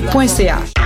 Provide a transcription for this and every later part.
www.cip.ca.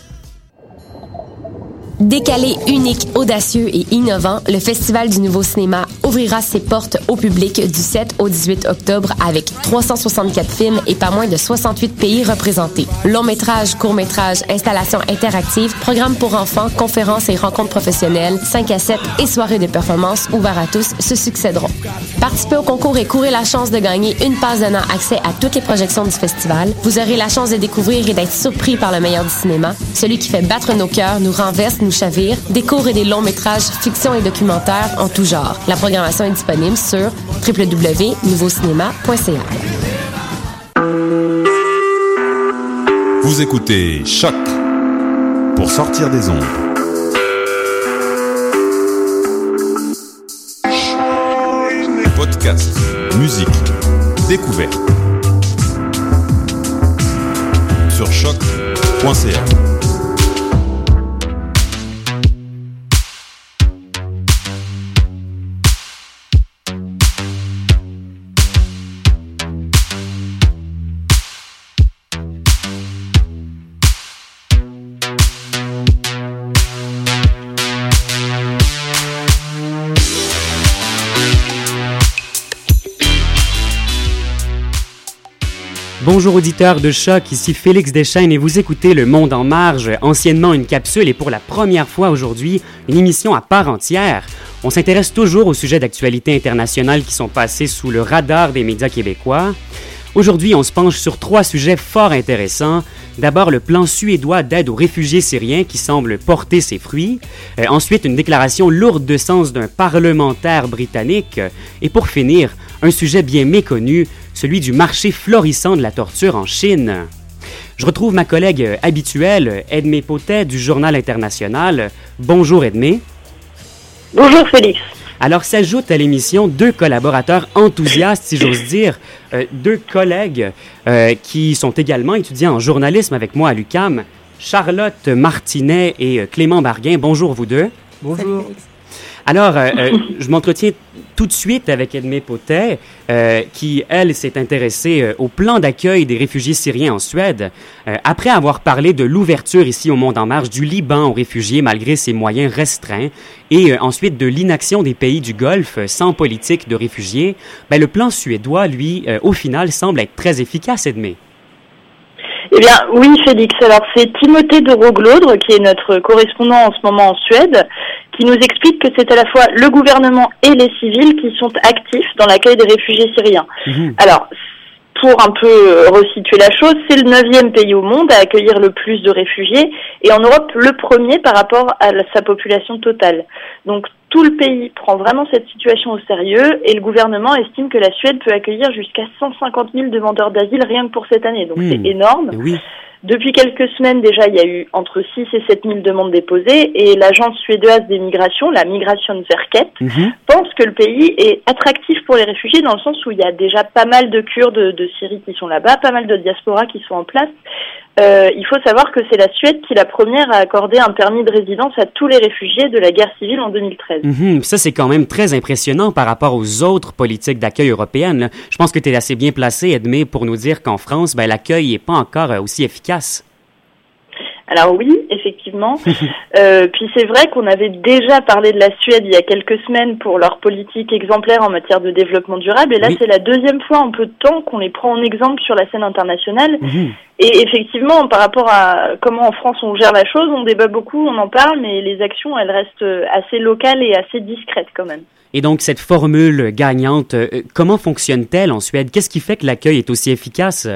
Décalé, unique, audacieux et innovant, le Festival du Nouveau Cinéma ouvrira ses portes au public du 7 au 18 octobre avec 364 films et pas moins de 68 pays représentés. Long métrage, court métrage, installations interactives, programmes pour enfants, conférences et rencontres professionnelles, 5 à 7 et soirées de performance ouvertes à tous se succéderont. Participez au concours et courez la chance de gagner une passe donnant accès à toutes les projections du festival. Vous aurez la chance de découvrir et d'être surpris par le meilleur du cinéma, celui qui fait battre nos cœurs, nous renverse, nous chavire, des courts et des longs métrages, fiction et documentaires en tout genre. La programmation est disponible sur www.nouveaucinéma.ca. Vous écoutez Choc pour sortir des ondes. Podcast, musique, découverte. Sur choc.ca. Bonjour auditeurs de choc, ici Félix Deschaines et vous écoutez Le Monde en marge, anciennement une capsule et pour la première fois aujourd'hui une émission à part entière. On s'intéresse toujours aux sujets d'actualité internationale qui sont passés sous le radar des médias québécois. Aujourd'hui, on se penche sur trois sujets fort intéressants. D'abord, le plan suédois d'aide aux réfugiés syriens qui semble porter ses fruits. Euh, ensuite, une déclaration lourde de sens d'un parlementaire britannique. Et pour finir, un sujet bien méconnu, celui du marché florissant de la torture en Chine. Je retrouve ma collègue habituelle, Edmé Potet du Journal international. Bonjour Edmé. Bonjour Félix. Alors s'ajoutent à l'émission deux collaborateurs enthousiastes, si j'ose dire, euh, deux collègues euh, qui sont également étudiants en journalisme avec moi à l'UCAM, Charlotte Martinet et euh, Clément Barguin. Bonjour vous deux. Bonjour. Alors, euh, euh, je m'entretiens tout de suite avec Edmé Potet, euh, qui, elle, s'est intéressée au plan d'accueil des réfugiés syriens en Suède. après avoir parlé de l'ouverture ici au Monde en Marche du Liban aux réfugiés malgré ses moyens restreints, et ensuite de l'inaction des pays du Golfe sans politique de réfugiés, ben, le plan suédois, lui, au final, semble être très efficace, Edmé. Eh bien, oui, Félix. Alors, c'est Timothée de Roglaudre, qui est notre correspondant en ce moment en Suède, qui nous explique que c'est à la fois le gouvernement et les civils qui sont actifs dans l'accueil des réfugiés syriens. Mhm. Alors, pour un peu resituer la chose, c'est le neuvième pays au monde à accueillir le plus de réfugiés et en Europe le premier par rapport à sa population totale. Donc tout le pays prend vraiment cette situation au sérieux et le gouvernement estime que la Suède peut accueillir jusqu'à 150 000 demandeurs d'asile rien que pour cette année. Donc c'est hmm. énorme. Oui. Depuis quelques semaines déjà, il y a eu entre 6 et 7 000 demandes déposées et l'agence suédoise des migrations, la Migrationsverket, mhm. pense que le pays est attractif pour les réfugiés dans le sens où il y a déjà pas mal de Kurdes de, Syrie qui sont là-bas, pas mal de diasporas qui sont en place. Euh, il faut savoir que c'est la Suède qui est la première à accorder un permis de résidence à tous les réfugiés de la guerre civile en 2013. Mhm. ça, c'est quand même très impressionnant par rapport aux autres politiques d'accueil européennes. Je pense que tu es assez bien placé, Edmé, pour nous dire qu'en France, ben, l'accueil n'est pas encore euh, aussi efficace. Alors oui, effectivement euh, puis c'est vrai qu'on avait déjà parlé de la Suède il y a quelques semaines pour leur politique exemplaire en matière de développement durable. Et là, c'est la deuxième fois en peu de temps qu'on les prend en exemple sur la scène internationale. Mhm. Et effectivement, par rapport à comment en France on gère la chose, on débat beaucoup, on en parle, mais les actions, elles restent assez locales et assez discrètes quand même. Et donc, cette formule gagnante, euh, comment fonctionne-t-elle en Suède? Qu'est-ce qui fait que l'accueil est aussi efficace?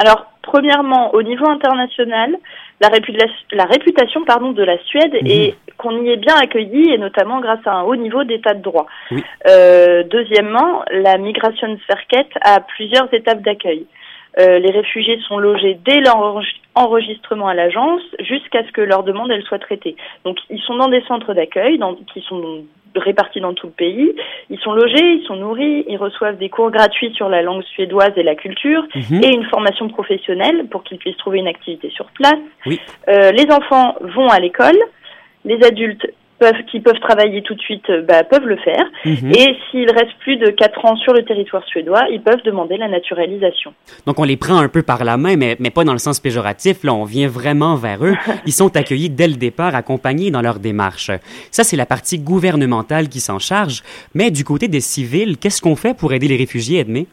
Alors, premièrement, au niveau international, la, la réputation pardon, de la Suède mhm. est qu'on y est bien accueilli et notamment grâce à un haut niveau d'état de droit. Euh, deuxièmement, la migration Sverket a plusieurs étapes d'accueil. Euh, les réfugiés sont logés dès leur enregistrement à l'agence jusqu'à ce que leur demande elle soit traitée. Donc ils sont dans des centres d'accueil qui sont répartis dans tout le pays. Ils sont logés, ils sont nourris, ils reçoivent des cours gratuits sur la langue suédoise et la culture mhm. et une formation professionnelle pour qu'ils puissent trouver une activité sur place. Euh, les enfants vont à l'école, les adultes qui peuvent travailler tout de suite euh, bah, peuvent le faire. Mhm. Et s'ils restent plus de 4 ans sur le territoire suédois, ils peuvent demander la naturalisation. Donc on les prend un peu par la main, mais, mais pas dans le sens péjoratif. Là, on vient vraiment vers eux. Ils sont accueillis dès le départ, accompagnés dans leur démarche. Ça, c'est la partie gouvernementale qui s'en charge. Mais du côté des civils, qu'est-ce qu'on fait pour aider les réfugiés, Edmé?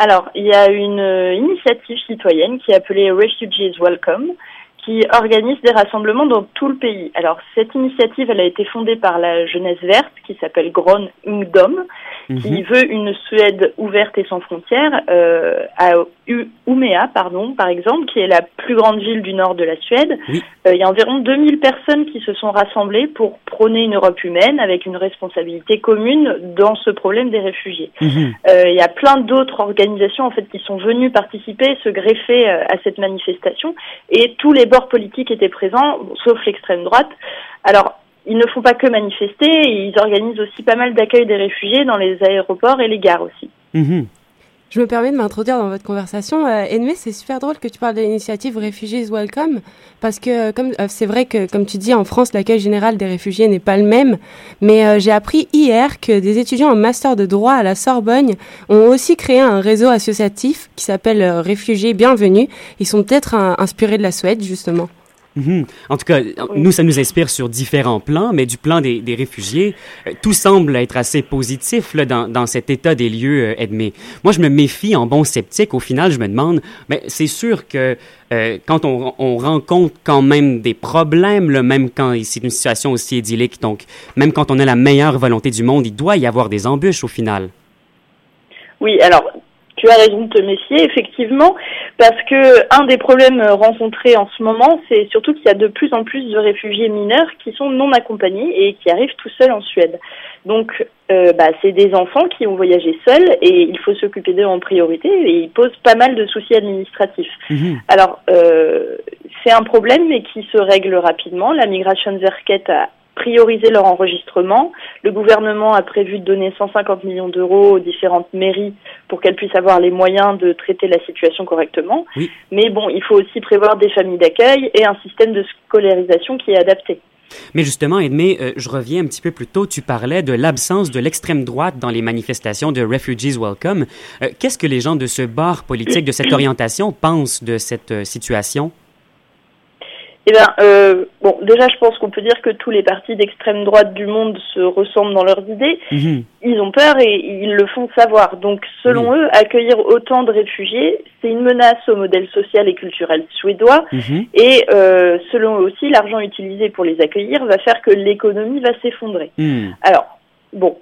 Alors, il y a une euh, initiative citoyenne qui est appelée Refugees Welcome, qui organise des rassemblements dans tout le pays. Alors cette initiative, elle a été fondée par la jeunesse verte qui s'appelle Gron Ungdom, qui mhm. veut une Suède ouverte et sans frontières euh, à Umea, pardon, par exemple, qui est la plus grande ville du nord de la Suède. Euh, il y a environ 2000 personnes qui se sont rassemblées pour prôner une Europe humaine avec une responsabilité commune dans ce problème des réfugiés. Mhm. Euh, il y a plein d'autres organisations en fait qui sont venues participer, se greffer à cette manifestation, et tous les bords politiques étaient présents, sauf l'extrême droite. Alors ils ne font pas que manifester, ils organisent aussi pas mal d'accueil des réfugiés dans les aéroports et les gares aussi. Mhm. Je me permets de m'introduire dans votre conversation. Euh, c'est super drôle que tu parles de l'initiative Refugees Welcome, parce que comme euh, c'est vrai que, comme tu dis, en France, l'accueil général des réfugiés n'est pas le même. Mais euh, j'ai appris hier que des étudiants en master de droit à la Sorbonne ont aussi créé un réseau associatif qui s'appelle euh, Réfugiés Bienvenus. Ils sont peut-être inspirés de la Suède, justement. Mhm. En tout cas, nous, ça nous inspire sur différents plans, mais du plan des, réfugiés, euh, tout semble être assez positif là, dans, dans, cet état des lieux, euh, Edmé. Moi, je me méfie en bon sceptique. Au final, je me demande, mais c'est sûr que euh, quand on, on, rencontre quand même des problèmes, là, même quand c'est une situation aussi idyllique, donc même quand on a la meilleure volonté du monde, il doit y avoir des embûches au final. Oui, alors tu as raison de te méfier, effectivement, parce que un des problèmes rencontrés en ce moment, c'est surtout qu'il y a de plus en plus de réfugiés mineurs qui sont non accompagnés et qui arrivent tout seuls en Suède. Donc, euh, bah, c'est des enfants qui ont voyagé seuls et il faut s'occuper d'eux en priorité et ils posent pas mal de soucis administratifs. Mhm. Alors, euh, c'est un problème mais qui se règle rapidement. La Migration Verket a prioriser leur enregistrement. Le gouvernement a prévu de donner 150 millions d'euros aux différentes mairies pour qu'elles puissent avoir les moyens de traiter la situation correctement. Mais bon, il faut aussi prévoir des familles d'accueil et un système de scolarisation qui est adapté. Mais justement, Edmé, euh, je reviens un petit peu plus tôt. Tu parlais de l'absence de l'extrême droite dans les manifestations de Refugees Welcome. Euh, qu'est-ce que les gens de ce bar politique, de cette orientation, pensent de cette euh, situation? Eh bien, euh, bon, déjà, je pense qu'on peut dire que tous les partis d'extrême droite du monde se ressemblent dans leurs idées. Mhm. Ils ont peur et ils le font savoir. Donc, selon eux, accueillir autant de réfugiés, c'est une menace au modèle social et culturel suédois. Mhm. Et euh, selon eux aussi, l'argent utilisé pour les accueillir va faire que l'économie va s'effondrer. Mhm. Alors, bon,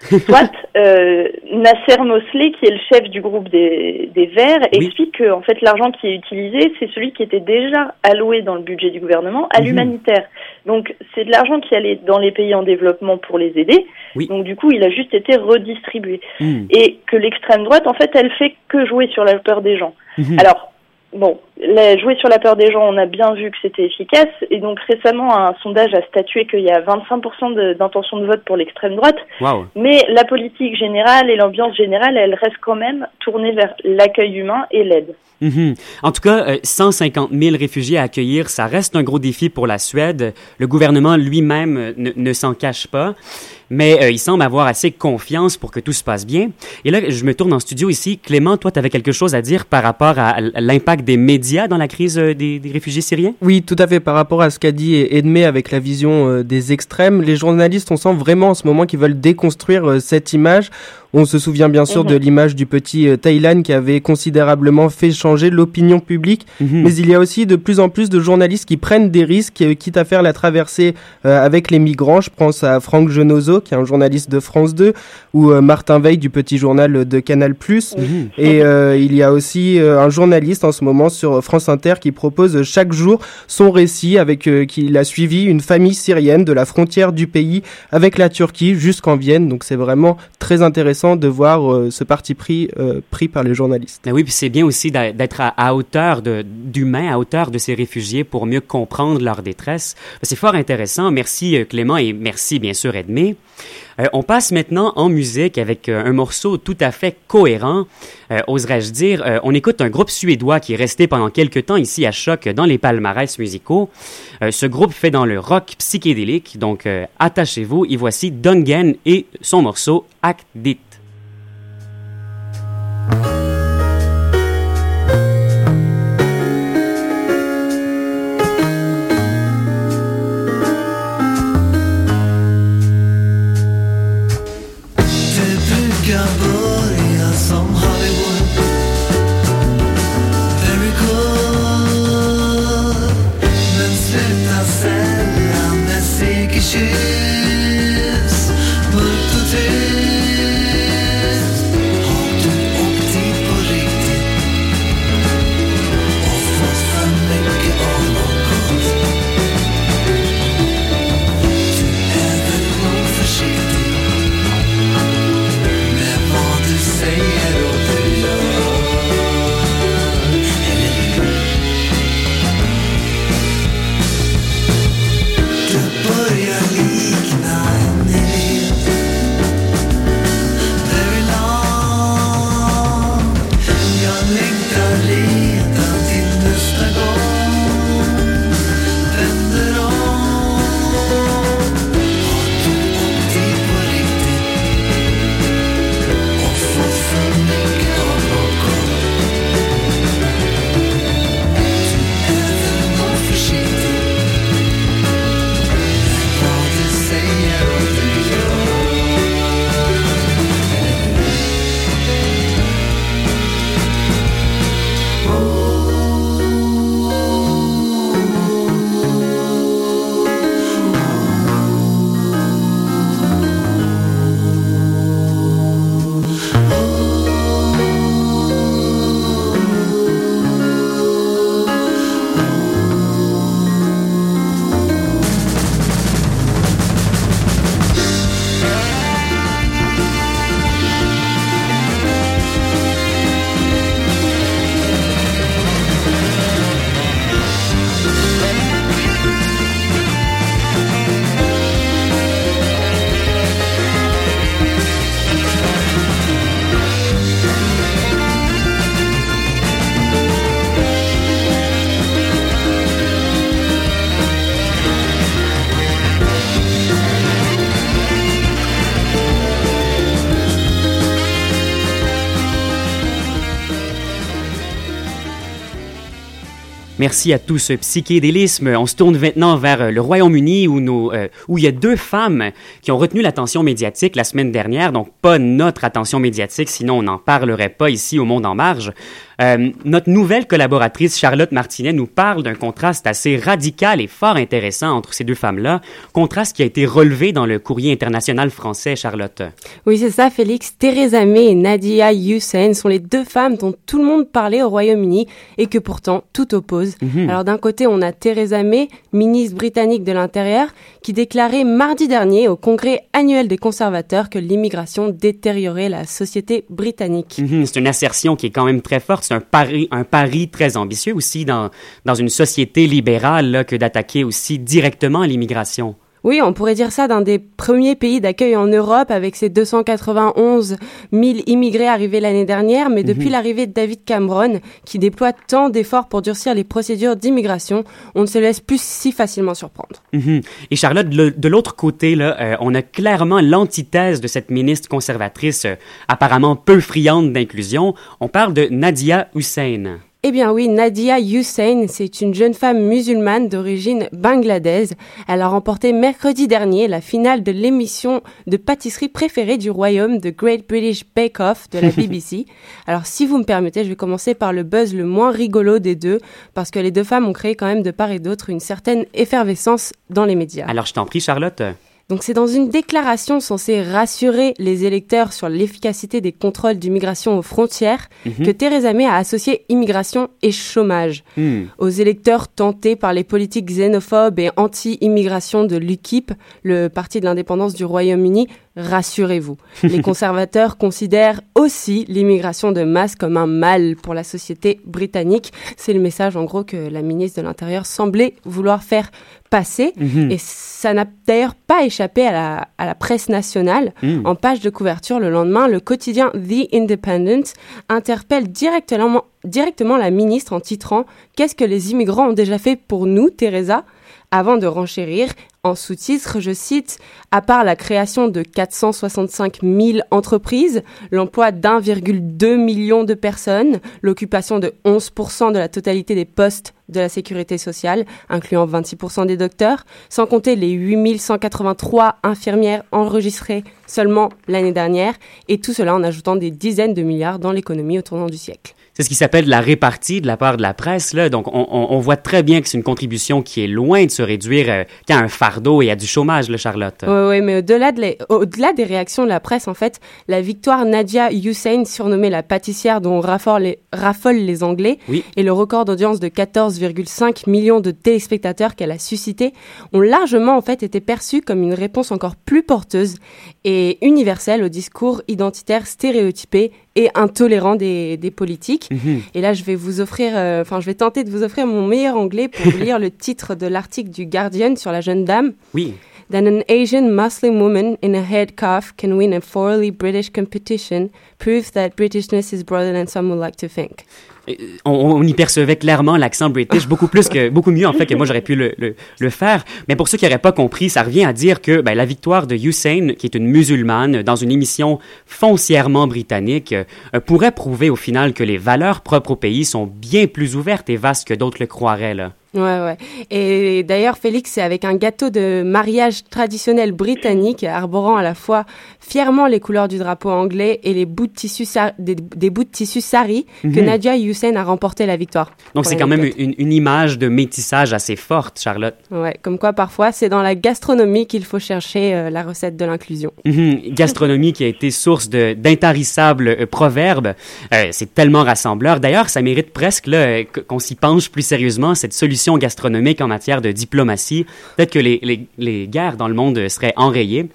Soit euh, Nasser Mosley, qui est le chef du groupe des, des Verts, explique que en fait l'argent qui est utilisé, c'est celui qui était déjà alloué dans le budget du gouvernement à mhm. l'humanitaire. Donc c'est de l'argent qui allait dans les pays en développement pour les aider. Donc du coup, il a juste été redistribué. Mhm. Et que l'extrême droite, en fait, elle fait que jouer sur la peur des gens. Mhm. Alors Bon, jouer sur la peur des gens, on a bien vu que c'était efficace. Et donc récemment, un sondage a statué qu'il y a 25% d'intention de, vote pour l'extrême droite. Mais la politique générale et l'ambiance générale, elle reste quand même tournée vers l'accueil humain et l'aide. Mhm. En tout cas, 150 euh, 000 réfugiés à accueillir, ça reste un gros défi pour la Suède. Le gouvernement lui-même euh, ne, ne s'en cache pas mais euh, il semble avoir assez confiance pour que tout se passe bien. Et là, je me tourne en studio ici. Clément, toi, tu avais quelque chose à dire par rapport à l'impact des médias dans la crise des, réfugiés syriens? Oui, tout à fait. Par rapport à ce qu'a dit Edmé avec la vision des extrêmes, les journalistes, on sent vraiment en ce moment qu'ils veulent déconstruire cette image. On se souvient bien sûr de mhm. l'image du petit euh, Thaïlande qui avait considérablement fait changer l'opinion publique, mhm. mais il y a aussi de plus en plus de journalistes qui prennent des risques, euh, quitte à faire la traversée euh, avec les migrants. Je pense à Franck Genozo, qui est un journaliste de France 2, ou Martin Veil du petit journal de Canal+. Mhm. Et il y a aussi un journaliste en ce moment sur France Inter qui propose chaque jour son récit avec qu'il a suivi une famille syrienne de la frontière du pays avec la Turquie jusqu'en Vienne. Donc c'est vraiment très intéressant de voir euh, ce parti pris euh, pris par les journalistes. Mais oui, puis c'est bien aussi d'être à, hauteur d'humains, à hauteur de ces réfugiés pour mieux comprendre leur détresse. C'est fort intéressant. Merci euh, Clément et merci bien sûr Edmé. on passe maintenant en musique avec un morceau tout à fait cohérent, oserais-je dire. on écoute un groupe suédois qui est resté pendant quelques temps ici à Choc dans les palmarès musicaux. ce groupe fait dans le rock psychédélique, donc attachez-vous. Et voici Dungen et son morceau Act Dit. Bye. Merci à tout ce psychédélisme. On se tourne maintenant vers euh, le Royaume-Uni où, euh, où il y a deux femmes qui ont retenu l'attention médiatique la semaine dernière, donc pas notre attention médiatique, sinon on n'en parlerait pas ici au Monde en Marge. Euh, notre nouvelle collaboratrice Charlotte Martinet nous parle d'un contraste assez radical et fort intéressant entre ces deux femmes-là, contraste qui a été relevé dans le courrier international français, Charlotte. Oui, c'est ça, Félix. Theresa May et Nadia Hussein sont les deux femmes dont tout le monde parlait au Royaume-Uni et que pourtant tout oppose. Mhm. Alors d'un côté, on a Theresa May, ministre britannique de l'Intérieur, qui déclarait mardi dernier au congrès annuel des conservateurs que l'immigration détériorait la société britannique. Mhm, c'est une assertion qui est quand même très forte c'est un pari, très ambitieux aussi dans une société libérale que d'attaquer aussi directement l'immigration. Oui, on pourrait dire ça d'un des premiers pays d'accueil en Europe avec ses 291 000 immigrés arrivés l'année dernière, mais depuis mhm. l'arrivée de David Cameron, qui déploie tant d'efforts pour durcir les procédures d'immigration, on ne se laisse plus si facilement surprendre. Mhm. Et Charlotte, de l'autre côté, là, euh, on a clairement l'antithèse de cette ministre conservatrice euh, apparemment peu friande d'inclusion. On parle de Nadia Hussein. Eh bien oui, Nadia Hussein, c'est une jeune femme musulmane d'origine bangladaise. Elle a remporté mercredi dernier la finale de l'émission de pâtisserie préférée du royaume, The Great British Bake Off de la BBC. Alors si vous me permettez, je vais commencer par le buzz le moins rigolo des deux, parce que les deux femmes ont créé quand même de part et d'autre une certaine effervescence dans les médias. Alors je t'en prie Charlotte. Donc c'est dans une déclaration censée rassurer les électeurs sur l'efficacité des contrôles d'immigration aux frontières Mhm. que Theresa May a associé immigration et chômage. Hmm. Aux électeurs tentés par les politiques xénophobes et anti-immigration de l'UKIP, le parti de l'indépendance du Royaume-Uni, rassurez-vous. Les conservateurs considèrent aussi l'immigration de masse comme un mal pour la société britannique. C'est le message en gros que la ministre de l'Intérieur semblait vouloir faire passer. Mhm. Et ça n'a d'ailleurs pas échappé à la, à la presse nationale. Hmm. En page de couverture le lendemain, le quotidien The Independent interpelle directement, directement la ministre en titrant Qu'est-ce que les immigrants ont déjà fait pour nous, Teresa? Avant de renchérir, en sous-titre, je cite, à part la création de 465 000 entreprises, l'emploi d'1,2 million de personnes, l'occupation de 11% de la totalité des postes de la sécurité sociale, incluant 26% des docteurs, sans compter les 8183 infirmières enregistrées seulement l'année dernière, et tout cela en ajoutant des dizaines de milliards dans l'économie au tournant du siècle. C'est ce qui s'appelle la répartie de la part de la presse. Là. Donc, on, voit très bien que c'est une contribution qui est loin de se réduire euh, qu'à un fardeau et à du chômage, là, Charlotte. Oui, oui, mais au-delà de les- au-delà des réactions de la presse, en fait, la victoire Nadia Hussein, surnommée la pâtissière dont raffolent les, raffolent les Anglais, Oui. et le record d'audience de 14,5 millions de téléspectateurs qu'elle a suscité, ont largement, en fait, été perçus comme une réponse encore plus porteuse et universelle au discours identitaire stéréotypé et intolérant des, des politiques. Mhm. Et là, je vais vous offrir, euh, enfin, je vais tenter de vous offrir mon meilleur anglais pour vous lire le titre de l'article du Guardian sur la jeune dame. Oui. That an Asian Muslim woman in a headcuff can win a thoroughly British competition proves that Britishness is broader than some would like to think. Euh, On, y percevait clairement l'accent british, beaucoup mieux en fait que moi j'aurais pu le, faire. Mais pour ceux qui n'auraient pas compris, ça revient à dire que ben, la victoire de Hussein, qui est une musulmane, dans une émission foncièrement britannique, euh, pourrait prouver au final que les valeurs propres au pays sont bien plus ouvertes et vastes que d'autres le croiraient. Ouais, ouais. Et d'ailleurs, Félix, c'est avec un gâteau de mariage traditionnel britannique, arborant à la fois fièrement les couleurs du drapeau anglais et les bouts de tissu des, des bouts de tissu sari que Mhm. Nadia Hussein a remporté la victoire. Donc c'est quand même une, une image de métissage assez forte, Charlotte. Ouais, comme quoi parfois c'est dans la gastronomie qu'il faut chercher euh, la recette de l'inclusion. Mhm. Gastronomie qui a été source de- d'intarissables euh, proverbes. Euh, c'est tellement rassembleur. D'ailleurs, ça mérite presque qu'on s'y penche plus sérieusement, cette solution gastronomique en matière de diplomatie. Peut-être que les, les, les guerres dans le monde seraient enrayées.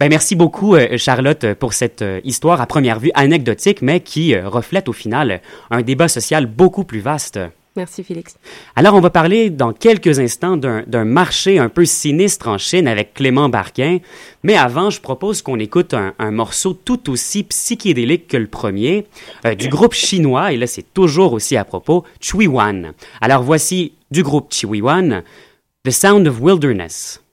Ben, merci beaucoup, euh, Charlotte, pour cette euh, histoire à première vue anecdotique, mais qui euh, reflète au final un débat social beaucoup plus vaste. Merci Félix. Alors, on va parler dans quelques instants d'un d'un marché un peu sinistre en Chine avec Clément Barquin. Mais avant, je propose qu'on écoute un, un morceau tout aussi psychédélique que le premier, euh, du groupe chinois, et là c'est toujours aussi à propos, Chui Wan. Alors voici du groupe Chui Wan, The Sound of Wilderness.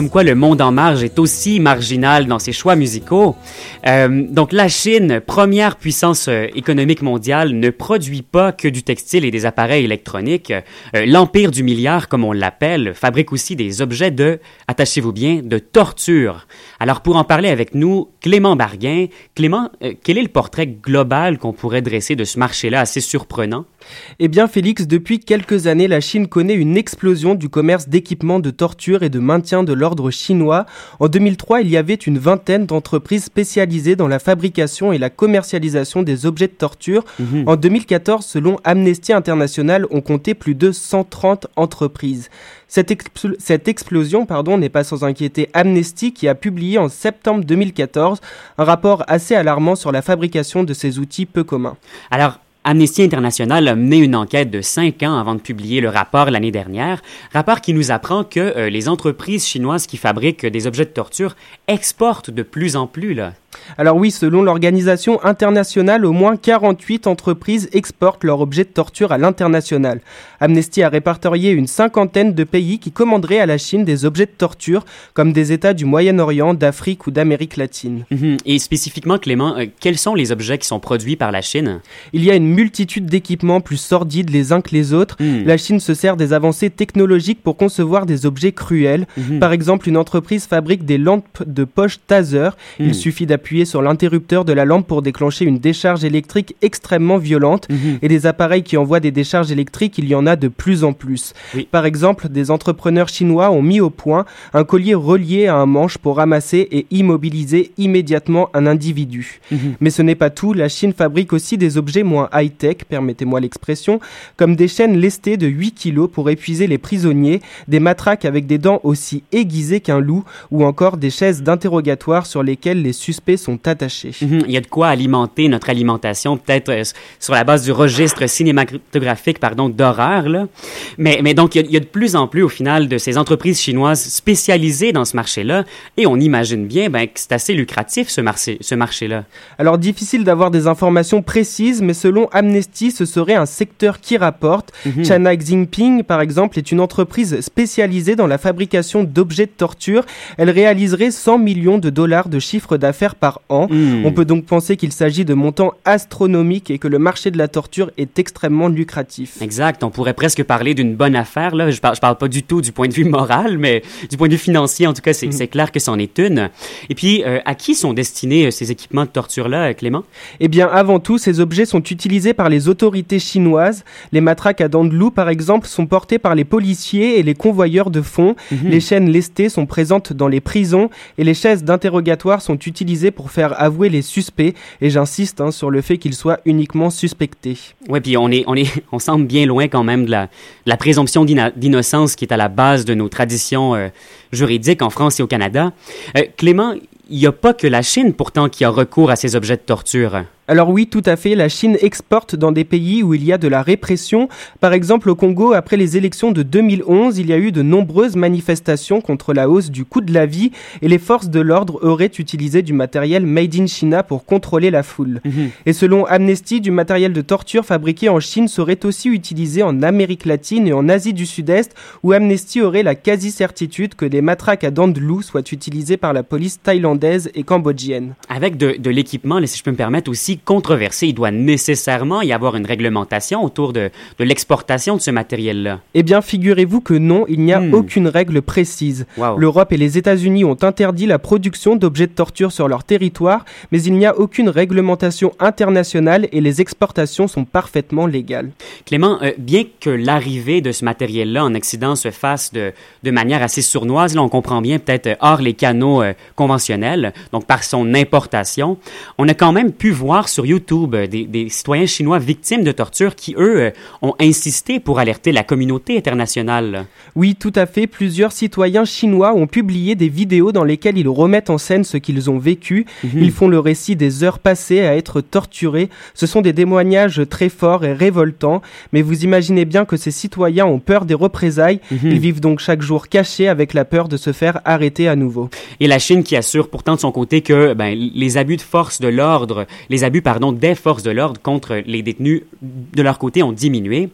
Comme quoi le monde en marge est aussi marginal dans ses choix musicaux. Euh, donc la Chine, première puissance euh, économique mondiale, ne produit pas que du textile et des appareils électroniques. Euh, L'empire du milliard, comme on l'appelle, fabrique aussi des objets de, attachez-vous bien, de torture. Alors pour en parler avec nous, Clément Barguin. Clément, euh, quel est le portrait global qu'on pourrait dresser de ce marché-là assez surprenant? Eh bien Félix, depuis quelques années, la Chine connaît une explosion du commerce d'équipements de torture et de maintien de l'ordre chinois. En 2003, il y avait une vingtaine d'entreprises spécialisées dans la fabrication et la commercialisation des objets de torture. Mhm. En 2014, selon Amnesty International, on comptait plus de 130 entreprises. Cette, expl- cette explosion pardon, n'est pas sans inquiéter Amnesty qui a publié en septembre 2014 un rapport assez alarmant sur la fabrication de ces outils peu communs. Alors, Amnesty International a mené une enquête de cinq ans avant de publier le rapport l'année dernière, rapport qui nous apprend que euh, les entreprises chinoises qui fabriquent des objets de torture exportent de plus en plus. Là. Alors oui, selon l'organisation internationale, au moins 48 entreprises exportent leurs objets de torture à l'international. Amnesty a répertorié une cinquantaine de pays qui commanderaient à la Chine des objets de torture, comme des États du Moyen-Orient, d'Afrique ou d'Amérique latine. Mhm. Et spécifiquement, Clément, euh, quels sont les objets qui sont produits par la Chine? Il y a une multitude d'équipements plus sordides les uns que les autres. Hmm. La Chine se sert des avancées technologiques pour concevoir des objets cruels. Mhm. Par exemple, une entreprise fabrique des lampes de poche taser. Hmm. Il suffit d'appuyer sur l'interrupteur de la lampe pour déclencher une décharge électrique extrêmement violente. Et des appareils qui envoient des décharges électriques, il y en a de plus en plus. Oui. Par exemple, des entrepreneurs chinois ont mis au point un collier relié à un manche pour ramasser et immobiliser immédiatement un individu. Mais ce n'est pas tout, la Chine fabrique aussi des objets moins high-tech, permettez-moi l'expression, comme des chaînes lestées de 8 kg pour épuiser les prisonniers, des matraques avec des dents aussi aiguisées qu'un loup, ou encore des chaises d'interrogatoire sur lesquelles les suspects sont attachés. Mhm. Il y a de quoi alimenter notre alimentation, peut-être euh, sur la base du registre cinématographique pardon, d'horreur. là. Mais, mais donc, il y, a, il y a de plus en plus, au final, de ces entreprises chinoises spécialisées dans ce marché-là. Et on imagine bien ben, que c'est assez lucratif, ce, marché, ce marché-là. Alors difficile d'avoir des informations précises, mais selon Amnesty, ce serait un secteur qui rapporte. Mhm. China Xingping, par exemple, est une entreprise spécialisée dans la fabrication d'objets de torture. Elle réaliserait 100 millions de dollars de chiffre d'affaires par an. Hmm. On peut donc penser qu'il s'agit de montants astronomiques et que le marché de la torture est extrêmement lucratif. Exact. On pourrait presque parler d'une bonne affaire. Là. Je parle, je parle pas du tout du point de vue moral, mais du point de vue financier, en tout cas, c'est c'est clair que c'en est une. Et puis, euh, à qui sont destinés euh, ces équipements de torture-là, euh, Clément? Eh bien, avant tout, ces objets sont utilisés par les autorités chinoises. Les matraques à dents de loup, par exemple, sont portées par les policiers et les convoyeurs de fonds. Mhm. Les chaînes lestées sont présentes dans les prisons et les chaises d'interrogatoire sont utilisées pour faire avouer les suspects. Et j'insiste hein, sur le fait qu'ils soient uniquement suspectés. Oui, puis on est, on est, on semble bien loin quand même de la, de la présomption d'innocence qui est à la base de nos traditions euh, juridiques en France et au Canada. Euh, Clément, il n'y a pas que la Chine pourtant qui a recours à ces objets de torture. Alors oui, tout à fait, la Chine exporte dans des pays où il y a de la répression. Par exemple, au Congo, après les élections de 2011, il y a eu de nombreuses manifestations contre la hausse du coût de la vie et les forces de l'ordre auraient utilisé du matériel made in China pour contrôler la foule. Et selon Amnesty, du matériel de torture fabriqué en Chine serait aussi utilisé en Amérique latine et en Asie du Sud-Est, où Amnesty aurait la quasi-certitude que des matraques à dents de loup soient utilisées par la police thaïlandaise et cambodgienne. Avec de, de l'équipement, si je peux me permettre, aussi controversé, il doit nécessairement y avoir une réglementation autour de, de l'exportation de ce matériel-là. Eh bien, figurez-vous que non, il n'y a Hmm. aucune règle précise. Wow. L'Europe et les États-Unis ont interdit la production d'objets de torture sur leur territoire, mais il n'y a aucune réglementation internationale et les exportations sont parfaitement légales. Clément, euh, bien que l'arrivée de ce matériel-là en Occident se fasse de, de manière assez sournoise, là on comprend bien peut-être euh, hors les canaux euh, conventionnels, donc par son importation, on a quand même pu voir sur YouTube euh, des, des citoyens chinois victimes de torture qui, eux, euh, ont insisté pour alerter la communauté internationale. Oui, tout à fait, plusieurs citoyens chinois ont publié des vidéos dans lesquelles ils remettent en scène ce qu'ils ont vécu. Ils font le récit des heures passées à être torturés. Ce sont des témoignages très forts et révoltants, mais vous imaginez bien que ces citoyens ont peur des représailles. Ils vivent donc chaque jour cachés avec la peur de se faire arrêter à nouveau. Et la Chine qui assure pourtant de son côté que ben, les abus de force de l'ordre, les abus abus des forces de l'ordre contre les détenus de leur côté ont diminué.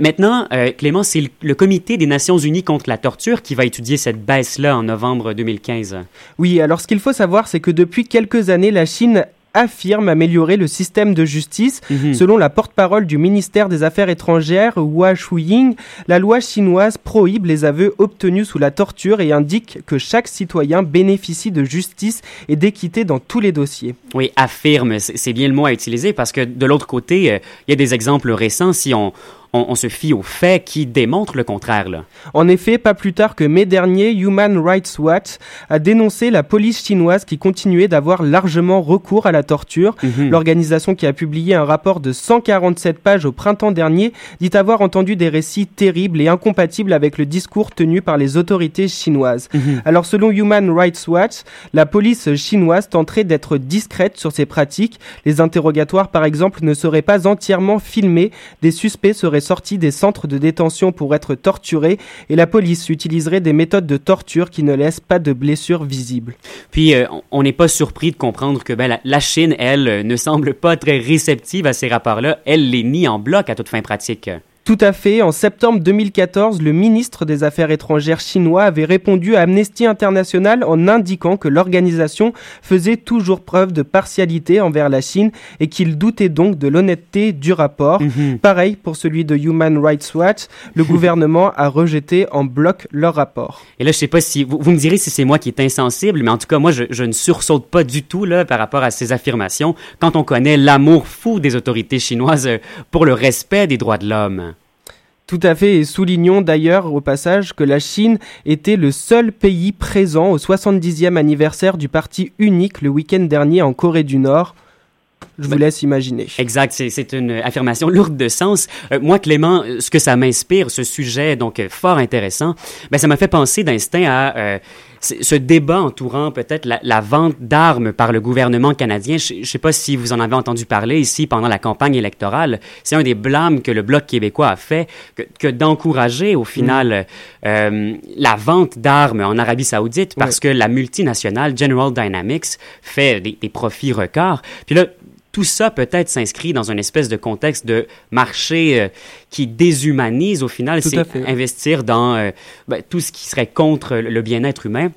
maintenant, Clément, c'est le, Comité des Nations Unies contre la torture qui va étudier cette baisse-là en novembre 2015. Oui, alors ce qu'il faut savoir, c'est que depuis quelques années, la Chine affirme améliorer le système de justice. Mhm. Selon la porte-parole du ministère des Affaires étrangères, Hua Shuying, la loi chinoise prohibe les aveux obtenus sous la torture et indique que chaque citoyen bénéficie de justice et d'équité dans tous les dossiers. Oui, affirme, c'est bien le mot à utiliser parce que de l'autre côté, euh, il y a des exemples récents. Si on, on, se fie aux faits qui démontrent le contraire. Là. En effet, pas plus tard que mai dernier, Human Rights Watch a dénoncé la police chinoise qui continuait d'avoir largement recours à la torture. Mhm. L'organisation qui a publié un rapport de 147 pages au printemps dernier dit avoir entendu des récits terribles et incompatibles avec le discours tenu par les autorités chinoises. Mhm. Alors selon Human Rights Watch, la police chinoise tenterait d'être discrète sur ces pratiques. Les interrogatoires par exemple ne seraient pas entièrement filmés, des suspects seraient sortis des centres de détention pour être torturés et la police utiliserait des méthodes de torture qui ne laissent pas de blessures visibles. Puis euh, on n'est pas surpris de comprendre que ben, la, Chine, elle, euh, ne semble pas très réceptive à ces rapports-là. Elle les nie en bloc à toute fin pratique. Tout à fait. En septembre 2014, le ministre des Affaires étrangères chinois avait répondu à Amnesty International en indiquant que l'organisation faisait toujours preuve de partialité envers la Chine et qu'il doutait donc de l'honnêteté du rapport. Mhm. Pareil pour celui de Human Rights Watch, le gouvernement a rejeté en bloc leur rapport. Et là, je sais pas si vous, me direz si c'est moi qui est insensible, mais en tout cas, moi, je, je, ne sursaute pas du tout là par rapport à ces affirmations quand on connaît l'amour fou des autorités chinoises pour le respect des droits de l'homme. Tout à fait, et soulignons d'ailleurs au passage que la Chine était le seul pays présent au 70e anniversaire du parti unique le week-end dernier en Corée du Nord. Je vous laisse imaginer. Exact, c'est une affirmation lourde de sens. Euh, moi, Clément, ce que ça m'inspire, ce sujet donc euh, fort intéressant, ben, ça m'a fait penser d'instinct à euh, ce débat entourant peut-être la, vente d'armes par le gouvernement canadien. Je ne sais pas si vous en avez entendu parler ici pendant la campagne électorale. C'est un des blâmes que le Bloc québécois a fait, que, d'encourager au final mm. la vente d'armes en Arabie saoudite parce que la multinationale General Dynamics fait des, des profits records. Puis là, tout ça peut-être s'inscrit dans une espèce de contexte de marché euh, qui déshumanise au final, c'est investir dans euh, ben, tout ce qui serait contre le bien-être humain.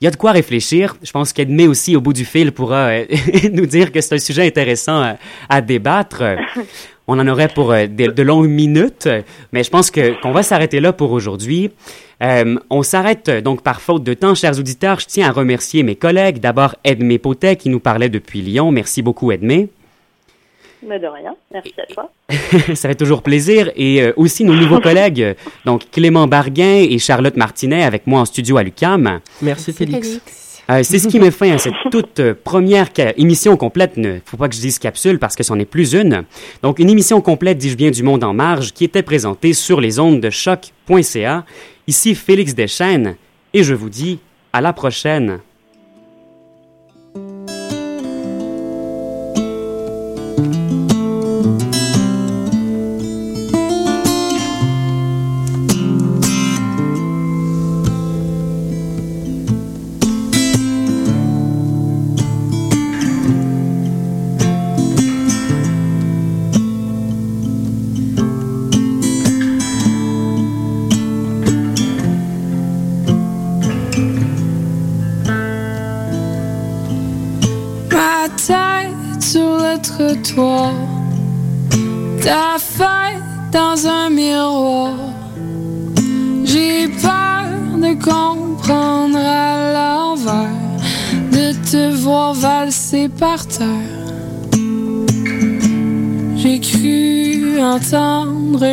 Il y a de quoi réfléchir. Je pense qu'Edmé aussi, au bout du fil, pourra euh, nous dire que c'est un sujet intéressant à, débattre. On en aurait pour de, de, longues minutes, mais je pense que qu'on va s'arrêter là pour aujourd'hui. Euh, on s'arrête donc par faute de temps, chers auditeurs. Je tiens à remercier mes collègues. D'abord, Edmé Potet qui nous parlait depuis Lyon. Merci beaucoup, Edmé. Mais de rien. Merci à toi. Ça fait toujours plaisir. Et euh, aussi nos nouveaux collègues, donc Clément Barguin et Charlotte Martinet avec moi en studio à l'UCAM. Merci, Félix. Euh, c'est ce qui me fait à cette toute première émission complète. Ne faut pas que je dise capsule parce que c'en est plus une. Donc, une émission complète, dis-je bien, du Monde en marge qui était présentée sur les ondes de choc.ca Ici Félix Deschênes et je vous dis à la prochaine.